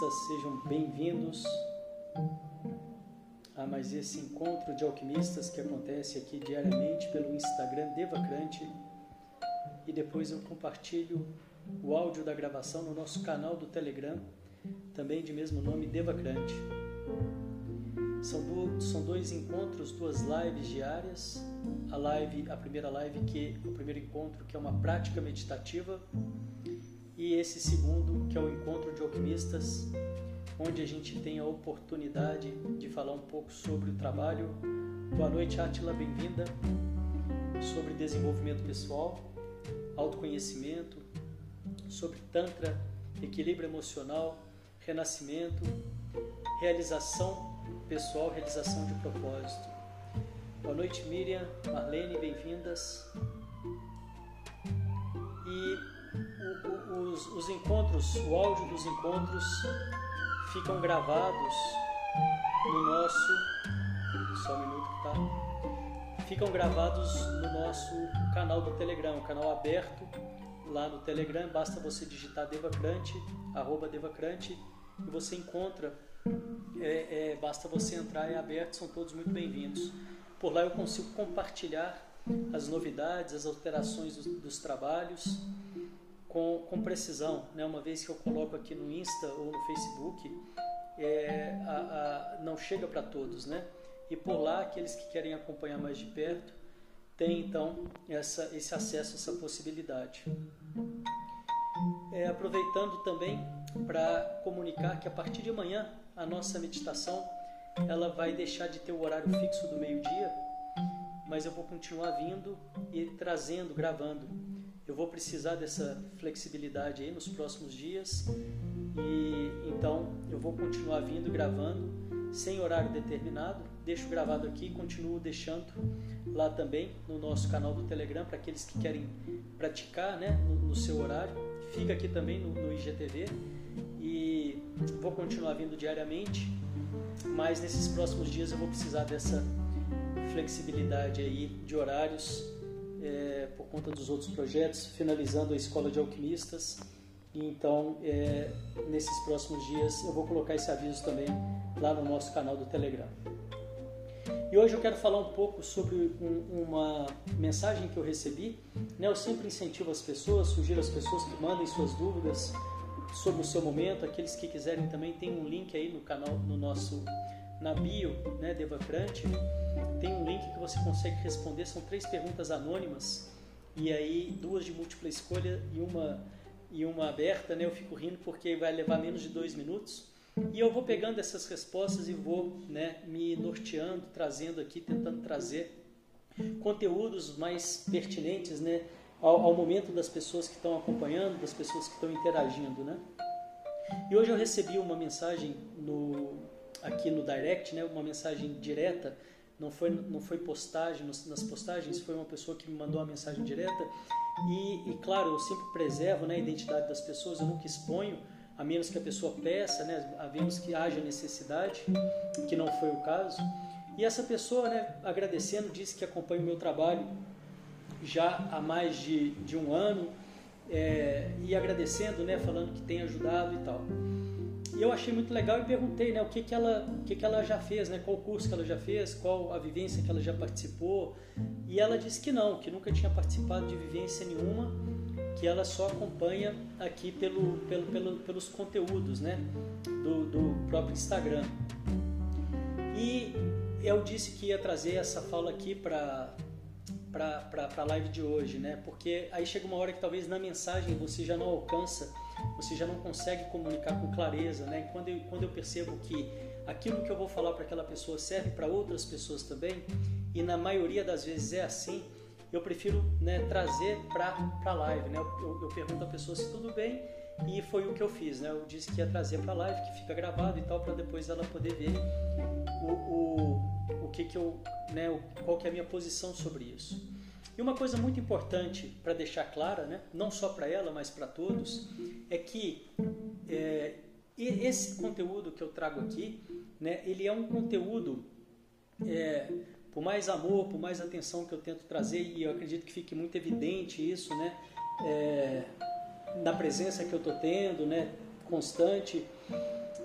alquimistas. Sejam bem-vindos a mais esse encontro de alquimistas que acontece aqui diariamente pelo Instagram Devacrante. E depois eu compartilho o áudio da gravação no nosso canal do Telegram, também de mesmo nome Devacrante. São, do, são dois encontros, duas lives diárias. A live, a primeira live que o primeiro encontro que é uma prática meditativa e esse segundo que é o encontro de alquimistas, onde a gente tem a oportunidade de falar um pouco sobre o trabalho. Boa noite, Atila, bem-vinda. Sobre desenvolvimento pessoal, autoconhecimento, sobre tantra, equilíbrio emocional, renascimento, realização pessoal, realização de propósito. Boa noite, Miriam, Marlene, bem-vindas. E os, os encontros, o áudio dos encontros ficam gravados no nosso. Só um minuto tá. Ficam gravados no nosso canal do Telegram, um canal aberto lá no Telegram. Basta você digitar Devacrante, arroba Devacrante, e você encontra. É, é, basta você entrar, é aberto, são todos muito bem-vindos. Por lá eu consigo compartilhar as novidades, as alterações dos, dos trabalhos com, com, precisão, né? Uma vez que eu coloco aqui no Insta ou no Facebook, é, a, a, não chega para todos, né? E por lá, aqueles que querem acompanhar mais de perto, tem então essa, esse acesso, essa possibilidade. É, aproveitando também para comunicar que a partir de amanhã a nossa meditação ela vai deixar de ter o horário fixo do meio-dia, mas eu vou continuar vindo e trazendo, gravando. Eu vou precisar dessa flexibilidade aí nos próximos dias e então eu vou continuar vindo gravando sem horário determinado. Deixo gravado aqui continuo deixando lá também no nosso canal do Telegram para aqueles que querem praticar né, no, no, seu horário. Fica aqui também no, no IGTV e vou continuar vindo diariamente mas nesses próximos dias eu vou precisar dessa flexibilidade aí de horários é, por conta dos outros projetos, finalizando a escola de alquimistas. Então, é, nesses próximos dias, eu vou colocar esse aviso também lá no nosso canal do Telegram. E hoje eu quero falar um pouco sobre um, uma mensagem que eu recebi. Né? Eu sempre incentivo as pessoas, sugiro às pessoas que mandem suas dúvidas sobre o seu momento. Aqueles que quiserem também tem um link aí no canal, no nosso na bio, né, Devacrante, tem um link que você consegue responder. São três perguntas anônimas e aí duas de múltipla escolha e uma e uma aberta, né? Eu fico rindo porque vai levar menos de dois minutos. E eu vou pegando essas respostas e vou né, me norteando, trazendo aqui, tentando trazer conteúdos mais pertinentes né, ao, ao momento das pessoas que estão acompanhando, das pessoas que estão interagindo. Né? E hoje eu recebi uma mensagem no, aqui no direct, né, uma mensagem direta, não foi, não foi postagem, nas postagens foi uma pessoa que me mandou uma mensagem direta e, e claro, eu sempre preservo né, a identidade das pessoas, eu nunca exponho, a menos que a pessoa peça, né, a menos que haja necessidade, que não foi o caso. E essa pessoa, né, agradecendo, disse que acompanha o meu trabalho já há mais de, de um ano é, e agradecendo, né, falando que tem ajudado e tal. E eu achei muito legal e perguntei, né, o que que ela, o que que ela já fez, né, qual curso que ela já fez, qual a vivência que ela já participou. E ela disse que não, que nunca tinha participado de vivência nenhuma, que ela só acompanha aqui pelo, pelo, pelo pelos conteúdos, né, do, do próprio Instagram. E eu disse que ia trazer essa fala aqui para para a live de hoje, né? Porque aí chega uma hora que talvez na mensagem você já não alcança, você já não consegue comunicar com clareza, né? Quando eu, quando eu percebo que aquilo que eu vou falar para aquela pessoa serve para outras pessoas também, e na maioria das vezes é assim, eu prefiro né, trazer para a live, né? Eu, eu, eu pergunto à pessoa se tudo bem e foi o que eu fiz, né? Eu disse que ia trazer para a live, que fica gravado e tal, para depois ela poder ver o, o, o que que eu, né? Qual que é a minha posição sobre isso. E uma coisa muito importante para deixar clara, né? Não só para ela, mas para todos, é que é, esse conteúdo que eu trago aqui, né? Ele é um conteúdo é, Por mais amor, por mais atenção que eu tento trazer, e eu acredito que fique muito evidente isso, né? É, na presença que eu estou tendo, né? Constante.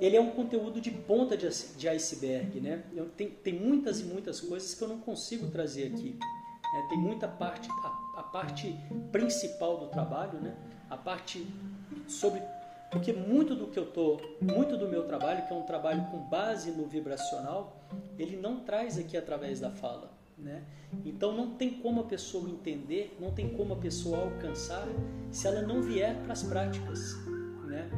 Ele é um conteúdo de ponta de, iceberg, né? Eu, tem, tem muitas e muitas coisas que eu não consigo trazer aqui. Né? Tem muita parte, a, a parte principal do trabalho, né? A parte sobre porque muito do que eu tô, muito do meu trabalho, que é um trabalho com base no vibracional, ele não traz aqui através da fala, né? Então não tem como a pessoa entender, não tem como a pessoa alcançar se ela não vier para as práticas, né?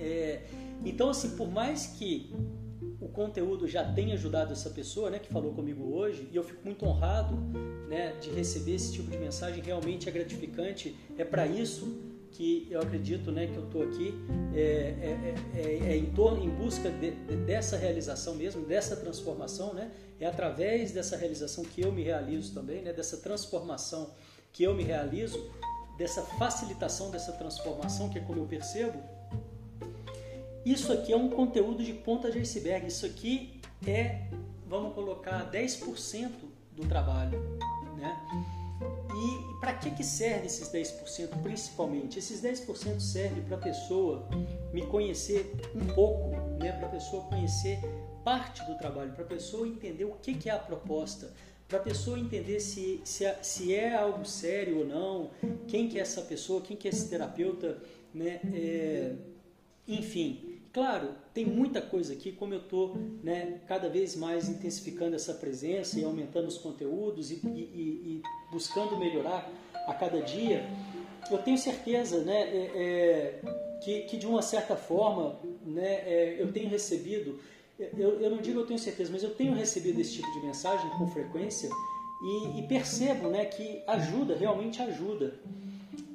É, então assim, por mais que conteúdo já tenha ajudado essa pessoa, né, que falou comigo hoje, e eu fico muito honrado, né, de receber esse tipo de mensagem, realmente é gratificante, é para isso que eu acredito né, que eu estou aqui é, é, é, é, em, torno, em busca de, de, dessa realização mesmo, dessa transformação, né? é através dessa realização que eu me realizo também, né? dessa transformação que eu me realizo, dessa facilitação dessa transformação, que é como eu percebo. Isso aqui é um conteúdo de ponta de iceberg, isso aqui é, vamos colocar, 10% do trabalho. Né? E para que, que serve esses 10% principalmente? Esses 10% servem para a pessoa me conhecer um pouco, né? para a pessoa conhecer parte do trabalho, para a pessoa entender o que, que é a proposta, para a pessoa entender se, se, se, é algo sério ou não, quem que é essa pessoa, quem que é esse terapeuta, né? É, enfim, Claro, tem muita coisa aqui, como eu estou né, cada vez mais intensificando essa presença e aumentando os conteúdos e, e, e buscando melhorar a cada dia, eu tenho certeza né, é, é, que, que, de uma certa forma né, é, eu tenho recebido, eu, eu, não digo eu tenho certeza, mas eu tenho recebido esse tipo de mensagem com frequência e, e percebo né, que ajuda, realmente ajuda.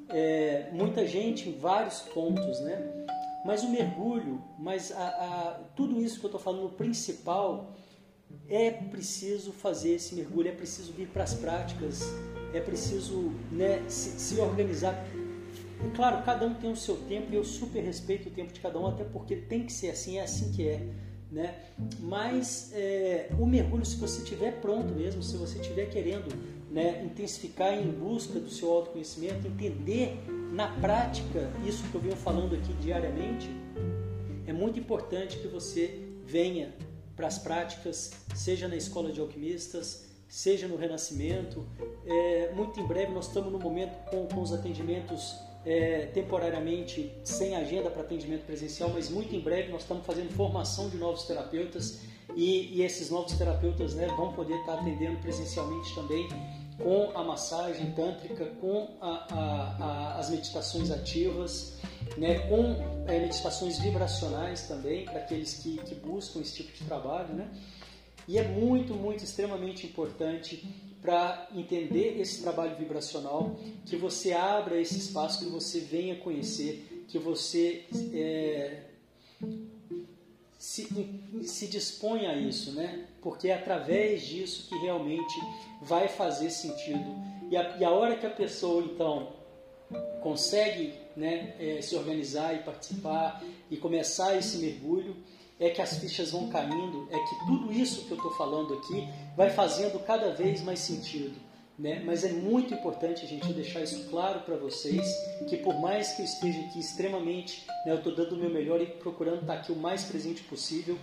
É, muita gente em vários pontos, né? Mas o mergulho, mas a, a, tudo isso que eu estou falando, o principal, é preciso fazer esse mergulho, é preciso vir para as práticas, é preciso né, se, se organizar. E, claro, cada um tem o seu tempo e eu super respeito o tempo de cada um, até porque tem que ser assim, é assim que é. Né? Mas é, o mergulho, se você estiver pronto mesmo, se você estiver querendo né, intensificar em busca do seu autoconhecimento, entender na prática isso que eu venho falando aqui diariamente, é muito importante que você venha para as práticas, seja na escola de alquimistas, seja no Renascimento. É, muito em breve nós estamos no momento com, com os atendimentos é, temporariamente sem agenda para atendimento presencial, mas muito em breve nós estamos fazendo formação de novos terapeutas e, e esses novos terapeutas né, vão poder estar atendendo presencialmente também com a massagem tântrica, com a, a, a, as meditações ativas, né, com é, meditações vibracionais também, para aqueles que, que, buscam esse tipo de trabalho. Né? E é muito, muito, extremamente importante para entender esse trabalho vibracional, que você abra esse espaço, que você venha conhecer, que você é, se, se dispõe a isso, né? Porque é através disso que realmente vai fazer sentido. E a, e a hora que a pessoa, então, consegue né, é, se organizar e participar e começar esse mergulho, é que as fichas vão caindo, é que tudo isso que eu estou falando aqui vai fazendo cada vez mais sentido. Né? Mas é muito importante gente deixar isso claro para vocês, que por mais que eu esteja aqui extremamente, né, eu estou dando o meu melhor e procurando estar tá aqui o mais presente possível,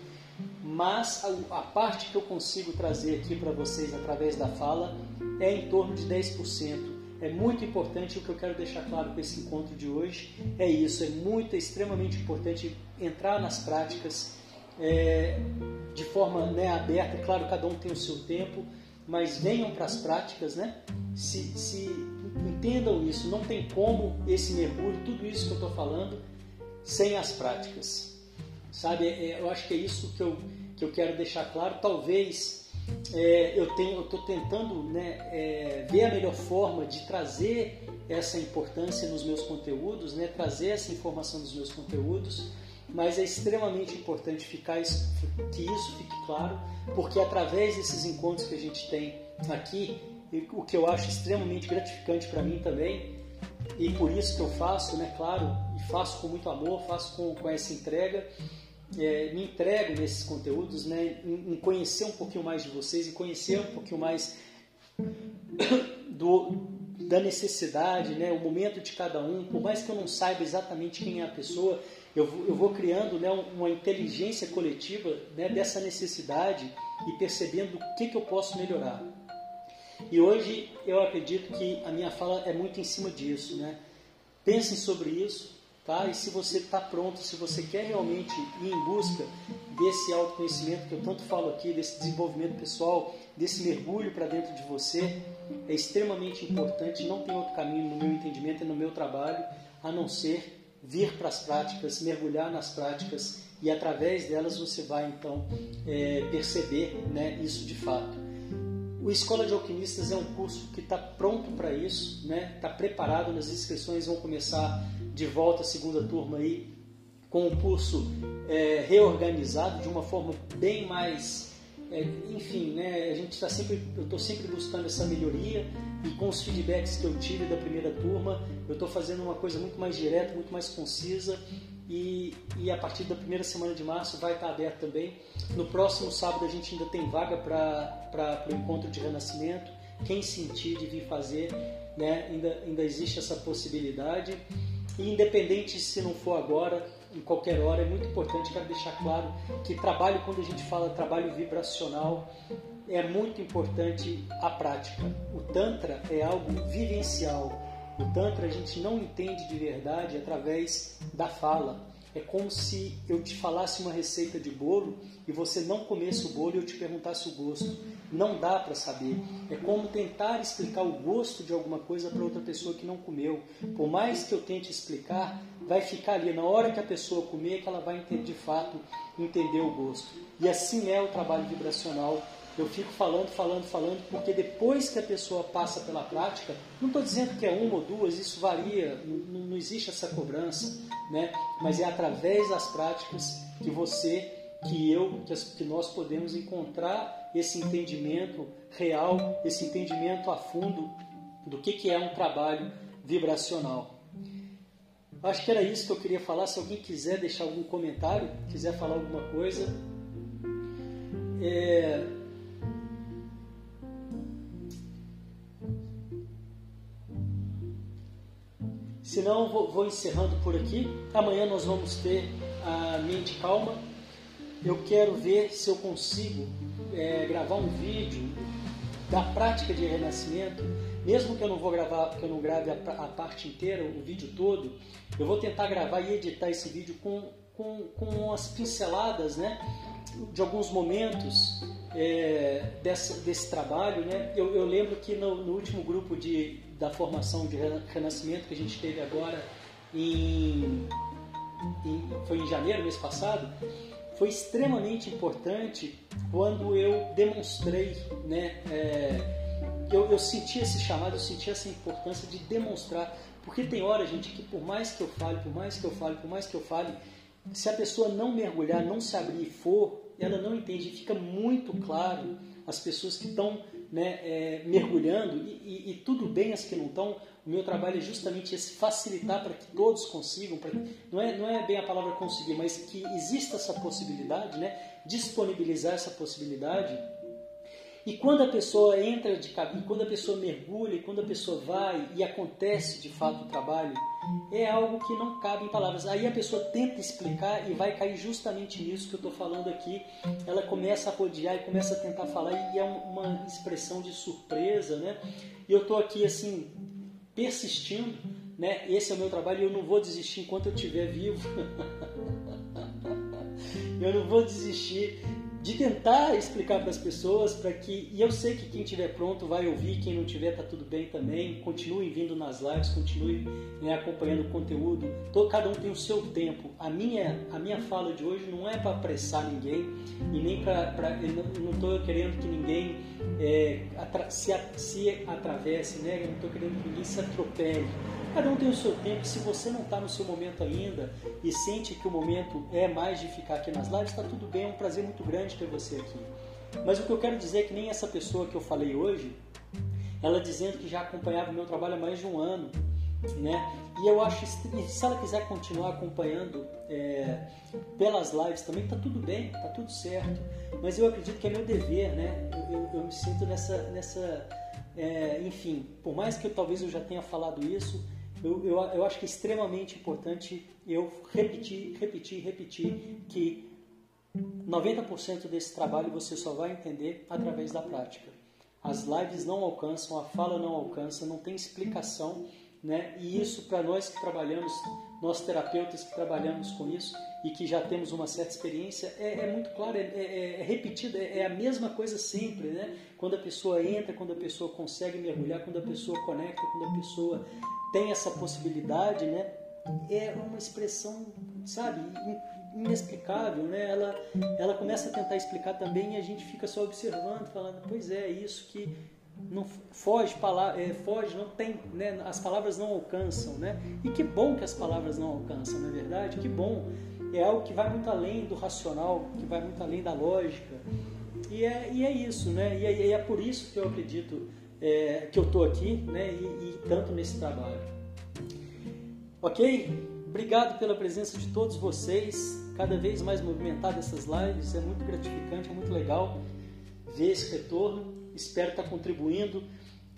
mas a, a parte que eu consigo trazer aqui para vocês através da fala é em torno de 10%. É muito importante o que eu quero deixar claro com esse encontro de hoje é isso, é muito, é extremamente importante entrar nas práticas é, de forma né, aberta, claro, cada um tem o seu tempo, mas venham para as práticas, né? Se, se entendam isso, não tem como esse mergulho, tudo isso que eu estou falando, sem as práticas. Sabe, é, eu acho que é isso que eu, que eu quero deixar claro. Talvez é, eu estou tentando né, é, ver a melhor forma de trazer essa importância nos meus conteúdos, né, trazer essa informação nos meus conteúdos mas é extremamente importante ficar isso, que isso fique claro, porque através desses encontros que a gente tem aqui, o que eu acho extremamente gratificante para mim também, e por isso que eu faço, né, claro, e faço com muito amor, faço com, com essa entrega, é, me entrego nesses conteúdos, né, em, em, conhecer um pouquinho mais de vocês, em conhecer um pouquinho mais do, da necessidade, né, o momento de cada um. Por mais que eu não saiba exatamente quem é a pessoa, eu, eu vou criando né, uma inteligência coletiva né, dessa necessidade e percebendo o que, que eu posso melhorar. E hoje eu acredito que a minha fala é muito em cima disso. Né? Pensem sobre isso, Tá? E se você está pronto, se você quer realmente ir em busca desse autoconhecimento que eu tanto falo aqui, desse desenvolvimento pessoal, desse mergulho para dentro de você, é extremamente importante. Não tem outro caminho no meu entendimento e no meu trabalho a não ser vir para as práticas, mergulhar nas práticas e através delas você vai então é, perceber né, isso de fato. O Escola de Alquimistas é um curso que está pronto para isso, está né? Tá preparado, as inscrições vão começar de volta a segunda turma aí com o curso é, reorganizado de uma forma bem mais, é, enfim, né, a gente está sempre, eu estou sempre buscando essa melhoria e com os feedbacks que eu tive da primeira turma, eu estou fazendo uma coisa muito mais direta, muito mais concisa e, e, a partir da primeira semana de março vai estar aberto também. No próximo sábado a gente ainda tem vaga para o encontro de renascimento. Quem sentir de vir fazer, né, ainda, ainda existe essa possibilidade. E independente se não for agora, em qualquer hora, é muito importante, quero deixar claro que trabalho, quando a gente fala trabalho vibracional, é muito importante a prática. O Tantra é algo vivencial. O Tantra a gente não entende de verdade através da fala. É como se eu te falasse uma receita de bolo e você não comesse o bolo e eu te perguntasse o gosto. Não dá para saber. É como tentar explicar o gosto de alguma coisa para outra pessoa que não comeu. Por mais que eu tente explicar, vai ficar ali. Na hora que a pessoa comer, que ela vai entender, de fato entender o gosto. E assim é o trabalho vibracional eu fico falando, falando, falando, porque depois que a pessoa passa pela prática, não estou dizendo que é uma ou duas, isso varia, não, não existe essa cobrança, né? mas é através das práticas que você, que eu, que, nós podemos encontrar esse entendimento real, esse entendimento a fundo do que, que é um trabalho vibracional. Acho que era isso que eu queria falar. Se alguém quiser deixar algum comentário, quiser falar alguma coisa. É, Se não, vou, encerrando por aqui. Amanhã nós vamos ter a mente calma. Eu quero ver se eu consigo é, gravar um vídeo da prática de renascimento, mesmo que eu não vou gravar, que eu não grave a, a, parte inteira, o vídeo todo, eu vou tentar gravar e editar esse vídeo com, com, com as pinceladas, né, de alguns momentos é, dessa, desse trabalho, né. Eu, eu lembro que no, no último grupo de da formação de renascimento que a gente teve agora em, em, foi em janeiro, mês passado, foi extremamente importante quando eu demonstrei, né, é, eu, eu senti esse chamado, eu senti essa importância de demonstrar, porque tem hora, gente, que por mais que eu fale, por mais que eu fale, por mais que eu fale, se a pessoa não mergulhar, não se abrir e for, ela não entende. Fica muito claro as pessoas que estão né, é, mergulhando, e, e, e, tudo bem as que não estão, o meu trabalho é justamente esse, facilitar para que todos consigam, que, não, é, não é bem a palavra conseguir, mas que exista essa possibilidade, né, disponibilizar essa possibilidade e quando a pessoa entra de caminho, quando a pessoa mergulha, quando a pessoa vai e acontece de fato o trabalho, é algo que não cabe em palavras. Aí a pessoa tenta explicar e vai cair justamente nisso que eu estou falando aqui. Ela começa a rodear e começa a tentar falar e é uma expressão de surpresa, né? E eu estou aqui assim persistindo, né? Esse é o meu trabalho e eu não vou desistir enquanto eu estiver vivo. eu não vou desistir de tentar explicar para as pessoas para que e eu sei que quem tiver pronto vai ouvir quem não tiver tá tudo bem também. Continue vindo nas lives continue né, acompanhando o conteúdo. Todo, cada um tem o seu tempo. A minha a minha fala de hoje não é para apressar ninguém e nem para não estou querendo que ninguém é, atra, se, se atravesse né? Eu não estou querendo que ninguém se atropele Cada um tem o seu tempo. Se você não está no seu momento ainda e sente que o momento é mais de ficar aqui nas lives, está tudo bem. É um prazer muito grande ter você aqui. Mas o que eu quero dizer é que nem essa pessoa que eu falei hoje, ela dizendo que já acompanhava o meu trabalho há mais de um ano, né? E eu acho, se ela quiser continuar acompanhando é, pelas lives também, tá tudo bem, tá tudo certo. Mas eu acredito que é meu dever, né? Eu, eu, eu me sinto nessa, nessa é, enfim, por mais que eu, talvez eu já tenha falado isso, eu, eu, eu acho que é extremamente importante eu repetir, repetir, repetir que 90% desse trabalho você só vai entender através da prática. As lives não alcançam, a fala não alcança, não tem explicação, né? E isso para nós que trabalhamos, nós terapeutas que trabalhamos com isso e que já temos uma certa experiência, é, é muito claro, é, é, é repetido, é, é, a mesma coisa sempre, né? Quando a pessoa entra, quando a pessoa consegue mergulhar, quando a pessoa conecta, quando a pessoa tem essa possibilidade, né? É uma expressão, sabe, inexplicável, né? Ela, ela começa a tentar explicar também e a gente fica só observando, falando, pois é, isso que não foge, é, foge, não tem, né? As palavras não alcançam, né? E que bom que as palavras não alcançam, na é verdade, que bom. É algo que vai muito além do racional, que vai muito além da lógica. E é, e é isso, né? E é, e é por isso que eu acredito é, que eu estou aqui, né? E, e tanto nesse trabalho. Ok? Obrigado pela presença de todos vocês. Cada vez mais movimentada essas lives, é muito gratificante, é muito legal ver esse retorno. Espero estar contribuindo.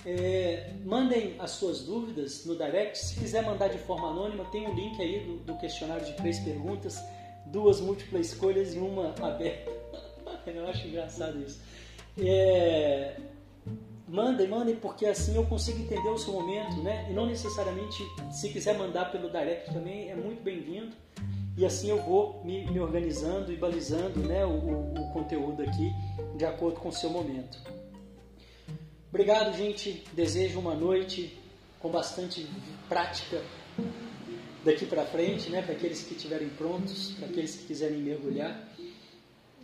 É, mandem as suas dúvidas no direct. Se quiser mandar de forma anônima, tem um link aí do, do questionário de três perguntas, duas múltiplas escolhas e uma aberta. Eu acho engraçado isso. É, mandem, mandem, porque assim eu consigo entender o seu momento, né? E não necessariamente, se quiser mandar pelo direct também, é muito bem-vindo. E assim eu vou me, me organizando e balizando né, o, o, conteúdo aqui de acordo com o seu momento. Obrigado, gente. Desejo uma noite com bastante prática daqui para frente, né, para aqueles que estiverem prontos, para aqueles que quiserem mergulhar.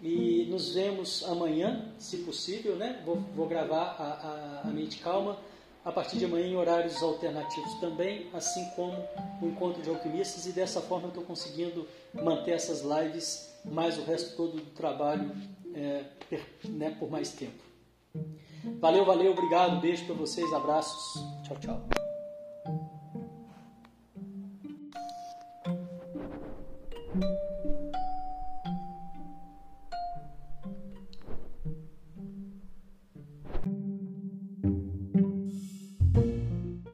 E nos vemos amanhã, se possível, né? Vou, vou gravar a, a, a, Mente Calma a partir de amanhã em horários alternativos também, assim como o Encontro de Alquimistas, e dessa forma eu estou conseguindo manter essas lives mais o resto todo do trabalho é, né, por mais tempo. Valeu, valeu, obrigado, beijo para vocês, abraços, tchau, tchau.